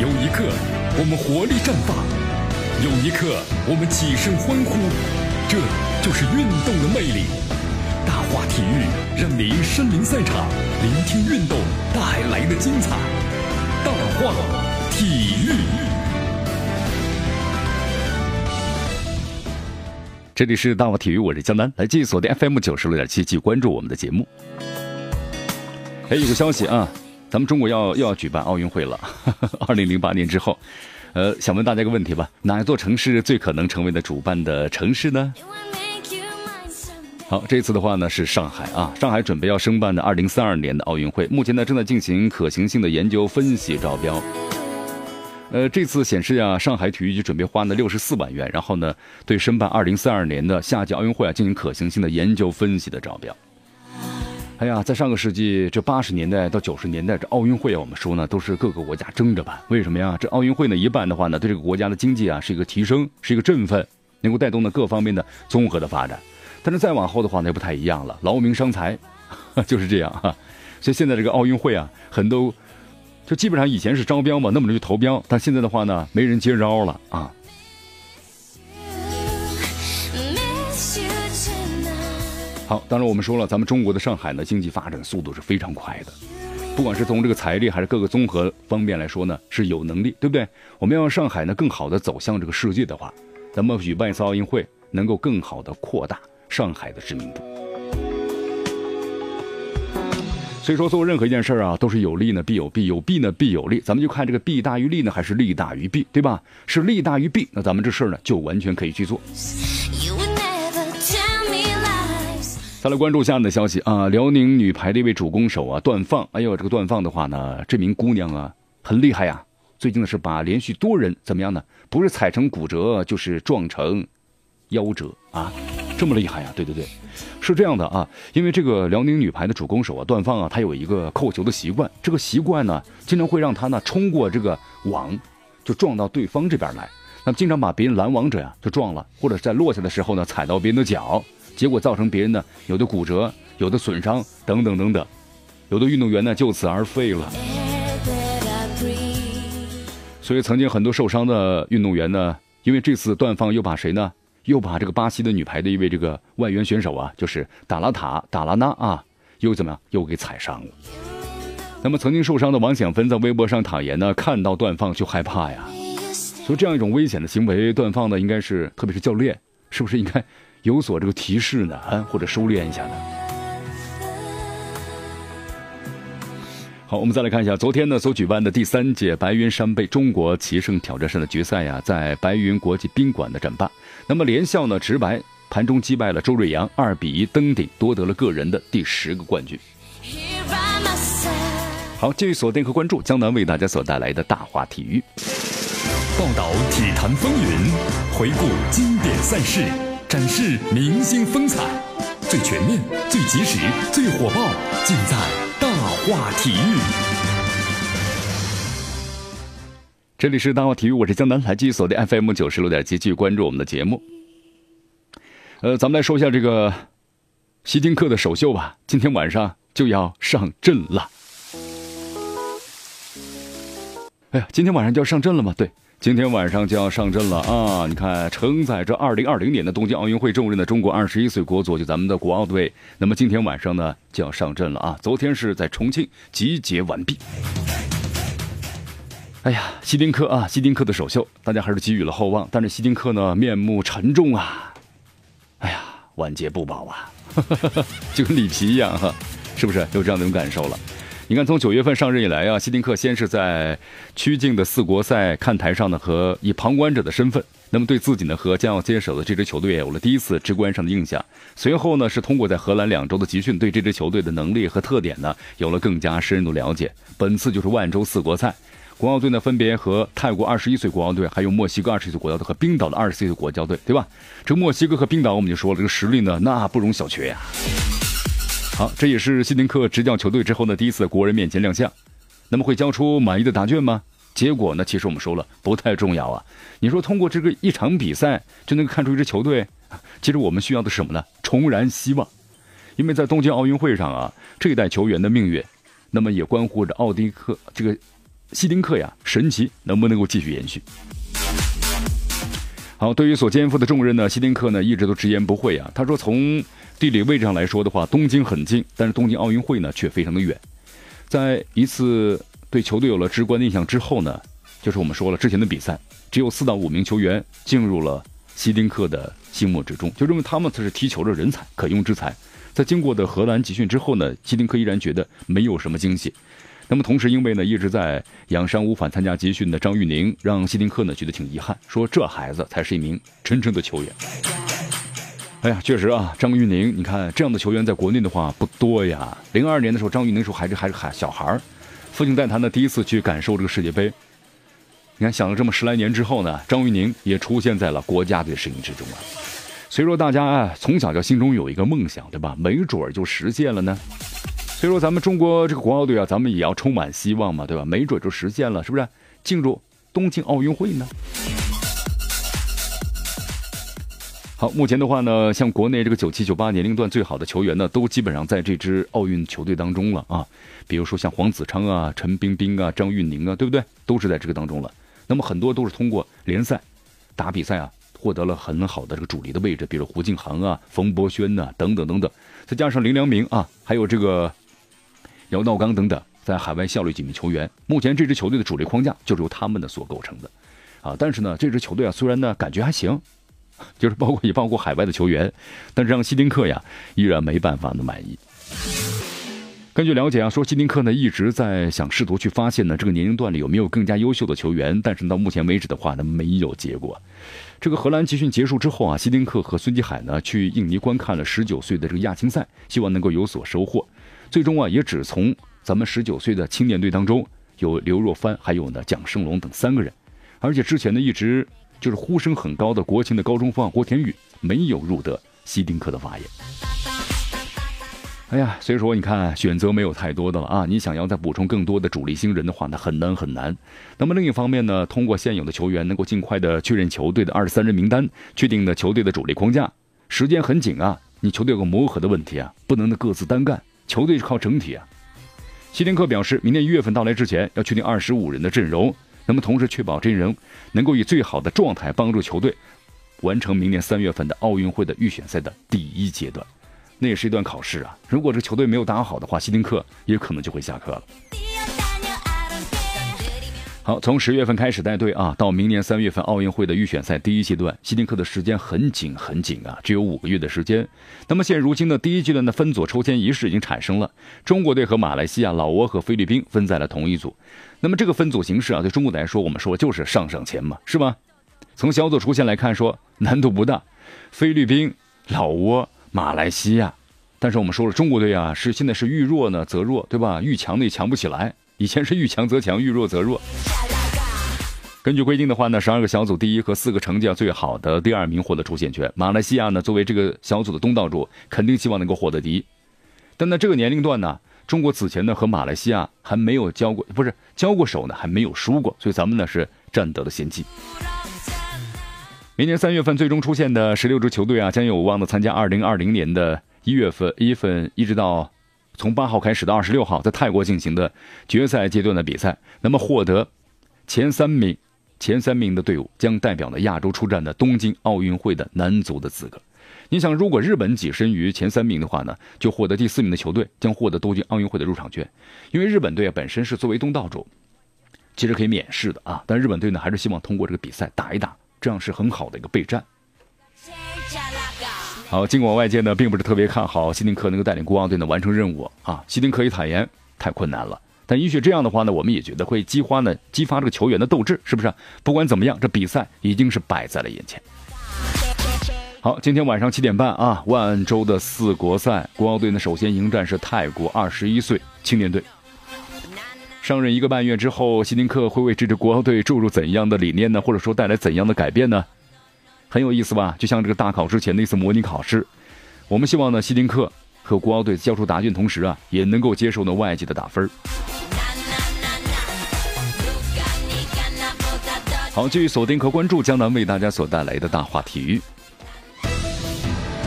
有一刻，我们活力绽放；有一刻，我们起身欢呼。这就是运动的魅力。大话体育让您身临赛场，聆听运动带来的精彩。大话体育，这里是大话体育，我是江南，来继续锁定 FM 九十六点七，继续关注我们的节目。哎，有个消息啊，咱们中国要又要举办奥运会了，二零零八年之后，呃，想问大家一个问题吧，哪一座城市最可能成为的主办的城市呢？好，这次的话呢是上海啊，上海准备要申办的二零三二年的奥运会，目前呢正在进行可行性的研究分析招标。呃，这次显示啊，上海体育局准备花呢六十四万元，然后呢对申办二零三二年的夏季奥运会啊进行可行性的研究分析的招标。哎呀，在上个世纪这八十年代到九十年代，这奥运会啊，我们说呢，都是各个国家争着办。为什么呀？这奥运会呢，一办的话呢，对这个国家的经济啊是一个提升，是一个振奋，能够带动呢各方面的综合的发展。但是再往后的话呢，就不太一样了，劳民伤财，就是这样哈。所以现在这个奥运会啊，很多就基本上以前是招标嘛，那么着就投标，但现在的话呢，没人接招了啊。好，当然我们说了，咱们中国的上海呢，经济发展速度是非常快的，不管是从这个财力还是各个综合方面来说呢，是有能力，对不对？我们要让上海呢更好的走向这个世界的话，咱们举办一次奥运会，能够更好的扩大上海的知名度。所以说，做任何一件事儿啊，都是有利呢必有弊，有弊呢必有利，咱们就看这个弊大于利呢，还是利大于弊，对吧？是利大于弊，那咱们这事儿呢就完全可以去做。再来关注下面的消息啊，辽宁女排的一位主攻手啊，段放。哎呦，这个段放的话呢，这名姑娘啊，很厉害呀。最近呢是把连续多人怎么样呢？不是踩成骨折，就是撞成夭折啊，这么厉害呀？对对对，是这样的啊。因为这个辽宁女排的主攻手啊，段放啊，她有一个扣球的习惯，这个习惯呢，经常会让她呢冲过这个网，就撞到对方这边来。那么经常把别人拦网者呀就撞了，或者在落下的时候呢踩到别人的脚。结果造成别人呢有的骨折，有的损伤等等等等，有的运动员呢就此而废了。所以曾经很多受伤的运动员呢，因为这次断放又把谁呢？又把这个巴西的女排的一位这个外援选手啊，就是达拉塔达拉纳啊，又怎么样？又给踩伤了。那么曾经受伤的王响芬在微博上坦言呢，看到断放就害怕呀。所以这样一种危险的行为，断放呢应该是，特别是教练，是不是应该？有所这个提示呢，啊，或者收敛一下呢。好，我们再来看一下，昨天呢所举办的第三届白云山杯中国棋圣挑战赛的决赛呀，在白云国际宾馆的战罢。那么连笑呢直白盘中击败了周瑞阳，二比一登顶，夺得了个人的第十个冠军。好，继续锁定和关注江南为大家所带来的大话体育，报道体坛风云，回顾经典赛事。展示明星风采，最全面、最及时、最火爆，尽在大话体育。这里是大话体育，我是江南，来继续锁定 FM 九十六点七，继续关注我们的节目。呃，咱们来说一下这个希丁克的首秀吧，今天晚上就要上阵了。哎呀，今天晚上就要上阵了吗？对。今天晚上就要上阵了啊！你看，承载着2020年的东京奥运会重任的中国21岁国足，就咱们的国奥队，那么今天晚上呢就要上阵了啊！昨天是在重庆集结完毕。哎呀，希丁克啊，希丁克的首秀，大家还是给予了厚望，但是希丁克呢面目沉重啊！哎呀，晚节不保啊，就跟里皮一样哈，是不是有这样的一种感受了？你看，从九月份上任以来啊，希丁克先是在曲靖的四国赛看台上呢，和以旁观者的身份，那么对自己呢和将要接手的这支球队有了第一次直观上的印象。随后呢，是通过在荷兰两周的集训，对这支球队的能力和特点呢有了更加深入的了解。本次就是万州四国赛，国奥队呢分别和泰国二十一岁国奥队，还有墨西哥二十一岁国奥队和冰岛的二十岁国家队，对吧？这墨西哥和冰岛，我们就说了，这个实力呢那不容小觑呀。好，这也是希丁克执教球队之后呢第一次国人面前亮相。那么会交出满意的答卷吗？结果呢？其实我们说了，不太重要啊。你说通过这个一场比赛就能够看出一支球队？其实我们需要的是什么呢？重燃希望。因为在东京奥运会上啊，这一代球员的命运，那么也关乎着奥迪克这个希丁克呀，神奇能不能够继续延续？好，对于所肩负的重任呢，希丁克呢一直都直言不讳啊。他说，从地理位置上来说的话，东京很近，但是东京奥运会呢却非常的远。在一次对球队有了直观印象之后呢，就是我们说了之前的比赛，只有四到五名球员进入了希丁克的心目之中，就认为他们才是踢球的人才，可用之才。在经过的荷兰集训之后呢，希丁克依然觉得没有什么惊喜。那么同时，因为呢一直在养伤无法参加集训的张玉宁，让希丁克呢觉得挺遗憾，说这孩子才是一名真正的球员。哎呀，确实啊，张玉宁，你看这样的球员在国内的话不多呀。零二年的时候，张玉宁时候还是还是孩小孩儿父亲带他呢第一次去感受这个世界杯。你看，想了这么十来年之后呢，张玉宁也出现在了国家队身影之中了。所以说，大家啊，从小就心中有一个梦想，对吧？没准儿就实现了呢。所以说，咱们中国这个国奥队啊，咱们也要充满希望嘛，对吧？没准就实现了，是不是？进入东京奥运会呢？好，目前的话呢，像国内这个九七九八年龄段最好的球员呢，都基本上在这支奥运球队当中了啊。比如说像黄子昌啊、陈冰冰啊、张玉宁啊，对不对？都是在这个当中了。那么很多都是通过联赛打比赛啊，获得了很好的这个主力的位置，比如胡静航啊、冯博轩呐等等等等。再加上林良铭啊，还有这个姚道刚等等，在海外效力几名球员。目前这支球队的主力框架就是由他们的所构成的啊。但是呢，这支球队啊，虽然呢感觉还行。就是包括也包括海外的球员，但是让希丁克呀依然没办法的满意。根据了解啊，说希丁克呢一直在想试图去发现呢这个年龄段里有没有更加优秀的球员，但是到目前为止的话呢没有结果。这个荷兰集训结束之后啊，希丁克和孙继海呢去印尼观看了十九岁的这个亚青赛，希望能够有所收获。最终啊也只从咱们十九岁的青年队当中有刘若帆，还有呢蒋胜龙等三个人，而且之前呢一直。就是呼声很高的国情的高中锋郭田宇没有入得希丁克的法眼。哎呀，所以说你看选择没有太多的了啊！你想要再补充更多的主力新人的话，那很难很难。那么另一方面呢，通过现有的球员能够尽快的确认球队的二十三人名单，确定的球队的主力框架，时间很紧啊！你球队有个磨合的问题啊，不能的各自单干，球队是靠整体啊。希丁克表示，明年一月份到来之前要确定二十五人的阵容。那么，同时确保真人能够以最好的状态帮助球队完成明年三月份的奥运会的预选赛的第一阶段，那也是一段考试啊！如果这球队没有打好的话，希丁克也可能就会下课了。好，从十月份开始带队啊，到明年三月份奥运会的预选赛第一阶段，希丁克的时间很紧很紧啊，只有五个月的时间。那么现如今的第一阶段的分组抽签仪式已经产生了，中国队和马来西亚、老挝和菲律宾分在了同一组。那么这个分组形式啊，对中国来说，我们说就是上上签嘛，是吧？从小组出现来看，说难度不大，菲律宾、老挝、马来西亚。但是我们说了，中国队啊，是现在是遇弱呢则弱，对吧？遇强呢也强不起来。以前是遇强则强，遇弱则弱。根据规定的话呢，十二个小组第一和四个成绩最好的第二名获得出线权。马来西亚呢，作为这个小组的东道主，肯定希望能够获得第一。但在这个年龄段呢？中国此前呢和马来西亚还没有交过，不是交过手呢，还没有输过，所以咱们呢是占得了先机。明年三月份最终出现的十六支球队啊，将有望的参加二零二零年的一月份一月份一直到从八号开始到二十六号在泰国进行的决赛阶段的比赛。那么获得前三名前三名的队伍将代表呢亚洲出战的东京奥运会的男足的资格。你想，如果日本跻身于前三名的话呢，就获得第四名的球队将获得东京奥运会的入场券。因为日本队啊本身是作为东道主，其实可以免试的啊。但日本队呢还是希望通过这个比赛打一打，这样是很好的一个备战。好，尽管外界呢并不是特别看好希丁克能够带领国奥队呢完成任务啊，希丁克也坦言太困难了。但也许这样的话呢，我们也觉得会激发呢激发这个球员的斗志，是不是？不管怎么样，这比赛已经是摆在了眼前。好，今天晚上七点半啊，万州的四国赛，国奥队呢首先迎战是泰国二十一岁青年队。上任一个半月之后，希丁克会为这支国奥队注入怎样的理念呢？或者说带来怎样的改变呢？很有意思吧？就像这个大考之前的一次模拟考试，我们希望呢，希丁克和国奥队交出答卷同时啊，也能够接受呢外界的打分。好，继续锁定和关注江南为大家所带来的大话体育。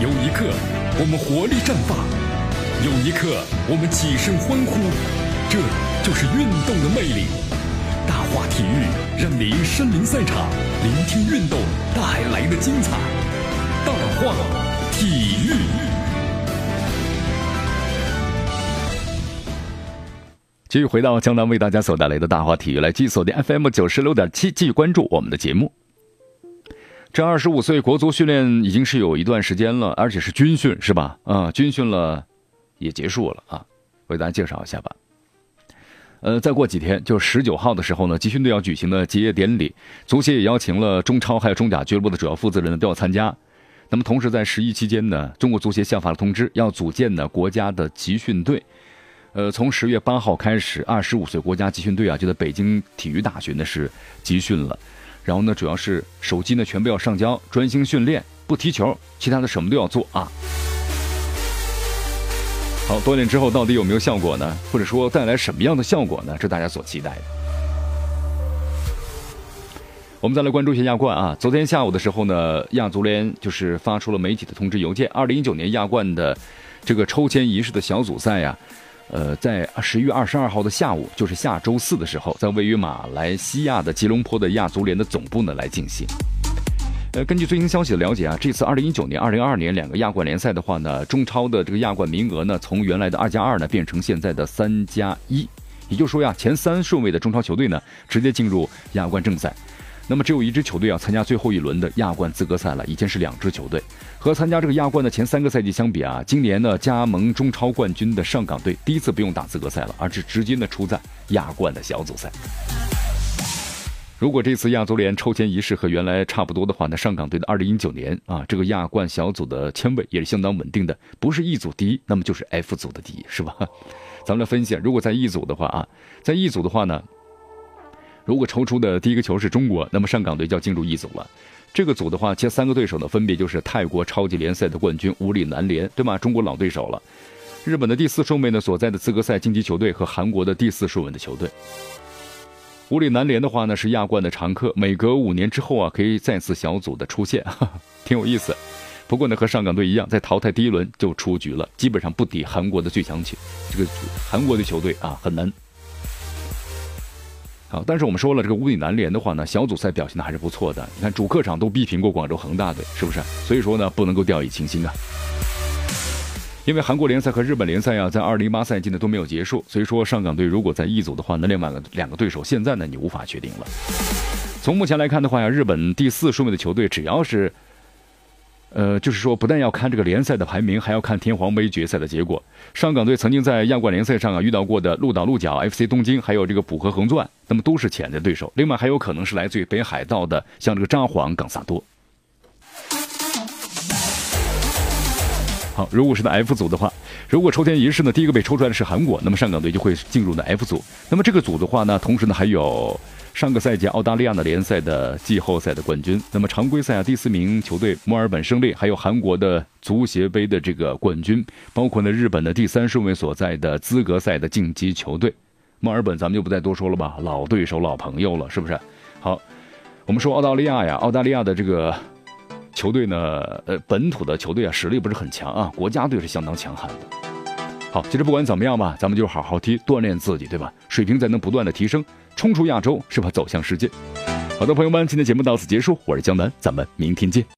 有一刻，我们活力绽放；有一刻，我们起身欢呼。这就是运动的魅力。大话体育让您身临赛场，聆听运动带来的精彩。大话体育，继续回到江南为大家所带来的大话体育，来继续锁定 FM 九十六点七，继续关注我们的节目。这二十五岁国足训练已经是有一段时间了，而且是军训，是吧？啊，军训了，也结束了啊。为大家介绍一下吧。呃，再过几天，就十九号的时候呢，集训队要举行的结业典礼，足协也邀请了中超还有中甲俱乐部的主要负责人呢都要参加。那么同时在十一期间呢，中国足协下发了通知，要组建呢国家的集训队。呃，从十月八号开始，二十五岁国家集训队啊就在北京体育大学呢是集训了。然后呢，主要是手机呢全部要上交，专心训练，不踢球，其他的什么都要做啊。好，锻炼之后到底有没有效果呢？或者说带来什么样的效果呢？这大家所期待的。我们再来关注一下亚冠啊。昨天下午的时候呢，亚足联就是发出了媒体的通知邮件，二零一九年亚冠的这个抽签仪式的小组赛呀。呃，在十一月二十二号的下午，就是下周四的时候，在位于马来西亚的吉隆坡的亚足联的总部呢来进行。呃，根据最新消息的了解啊，这次二零一九年、二零二二年两个亚冠联赛的话呢，中超的这个亚冠名额呢，从原来的二加二呢变成现在的三加一，也就是说呀，前三顺位的中超球队呢直接进入亚冠正赛。那么只有一支球队要参加最后一轮的亚冠资格赛了，以前是两支球队。和参加这个亚冠的前三个赛季相比啊，今年呢加盟中超冠军的上港队第一次不用打资格赛了，而是直接呢出战亚冠的小组赛。如果这次亚足联抽签仪式和原来差不多的话，那上港队的二零一九年啊这个亚冠小组的签位也是相当稳定的，不是 E 组第一，那么就是 F 组的第一，是吧？咱们来分析，如果在 E 组的话啊，在 E 组的话呢。如果抽出的第一个球是中国，那么上港队就要进入一组了。这个组的话，前三个对手呢，分别就是泰国超级联赛的冠军武里南联，对吗？中国老对手了。日本的第四顺位呢所在的资格赛晋级球队和韩国的第四顺位的球队。武里南联的话呢是亚冠的常客，每隔五年之后啊可以再次小组的出现，挺有意思。不过呢和上港队一样，在淘汰第一轮就出局了，基本上不敌韩国的最强球。这个韩国的球队啊很难。好，但是我们说了，这个乌里南联的话呢，小组赛表现的还是不错的。你看主客场都逼平过广州恒大队，是不是？所以说呢，不能够掉以轻心啊。因为韩国联赛和日本联赛啊，在二零一八赛季呢都没有结束，所以说上港队如果在一组的话，那另外两个对手现在呢你无法确定了。从目前来看的话呀，日本第四顺位的球队只要是。呃，就是说，不但要看这个联赛的排名，还要看天皇杯决赛的结果。上港队曾经在亚冠联赛上啊遇到过的鹿岛鹿角、FC 东京，还有这个浦和横钻，那么都是潜在对手。另外还有可能是来自于北海道的，像这个札幌冈萨多。好，如果是在 F 组的话，如果抽签仪式呢，第一个被抽出来的是韩国，那么上港队就会进入呢 F 组。那么这个组的话呢，同时呢还有。上个赛季澳大利亚的联赛的季后赛的冠军，那么常规赛啊第四名球队墨尔本胜利，还有韩国的足协杯的这个冠军，包括呢日本的第三顺位所在的资格赛的晋级球队，墨尔本咱们就不再多说了吧，老对手老朋友了，是不是？好，我们说澳大利亚呀，澳大利亚的这个球队呢，呃本土的球队啊实力不是很强啊，国家队是相当强悍的。好，其实不管怎么样吧，咱们就好好踢，锻炼自己，对吧？水平才能不断的提升，冲出亚洲，是吧？走向世界。好的，朋友们，今天节目到此结束，我是江南，咱们明天见。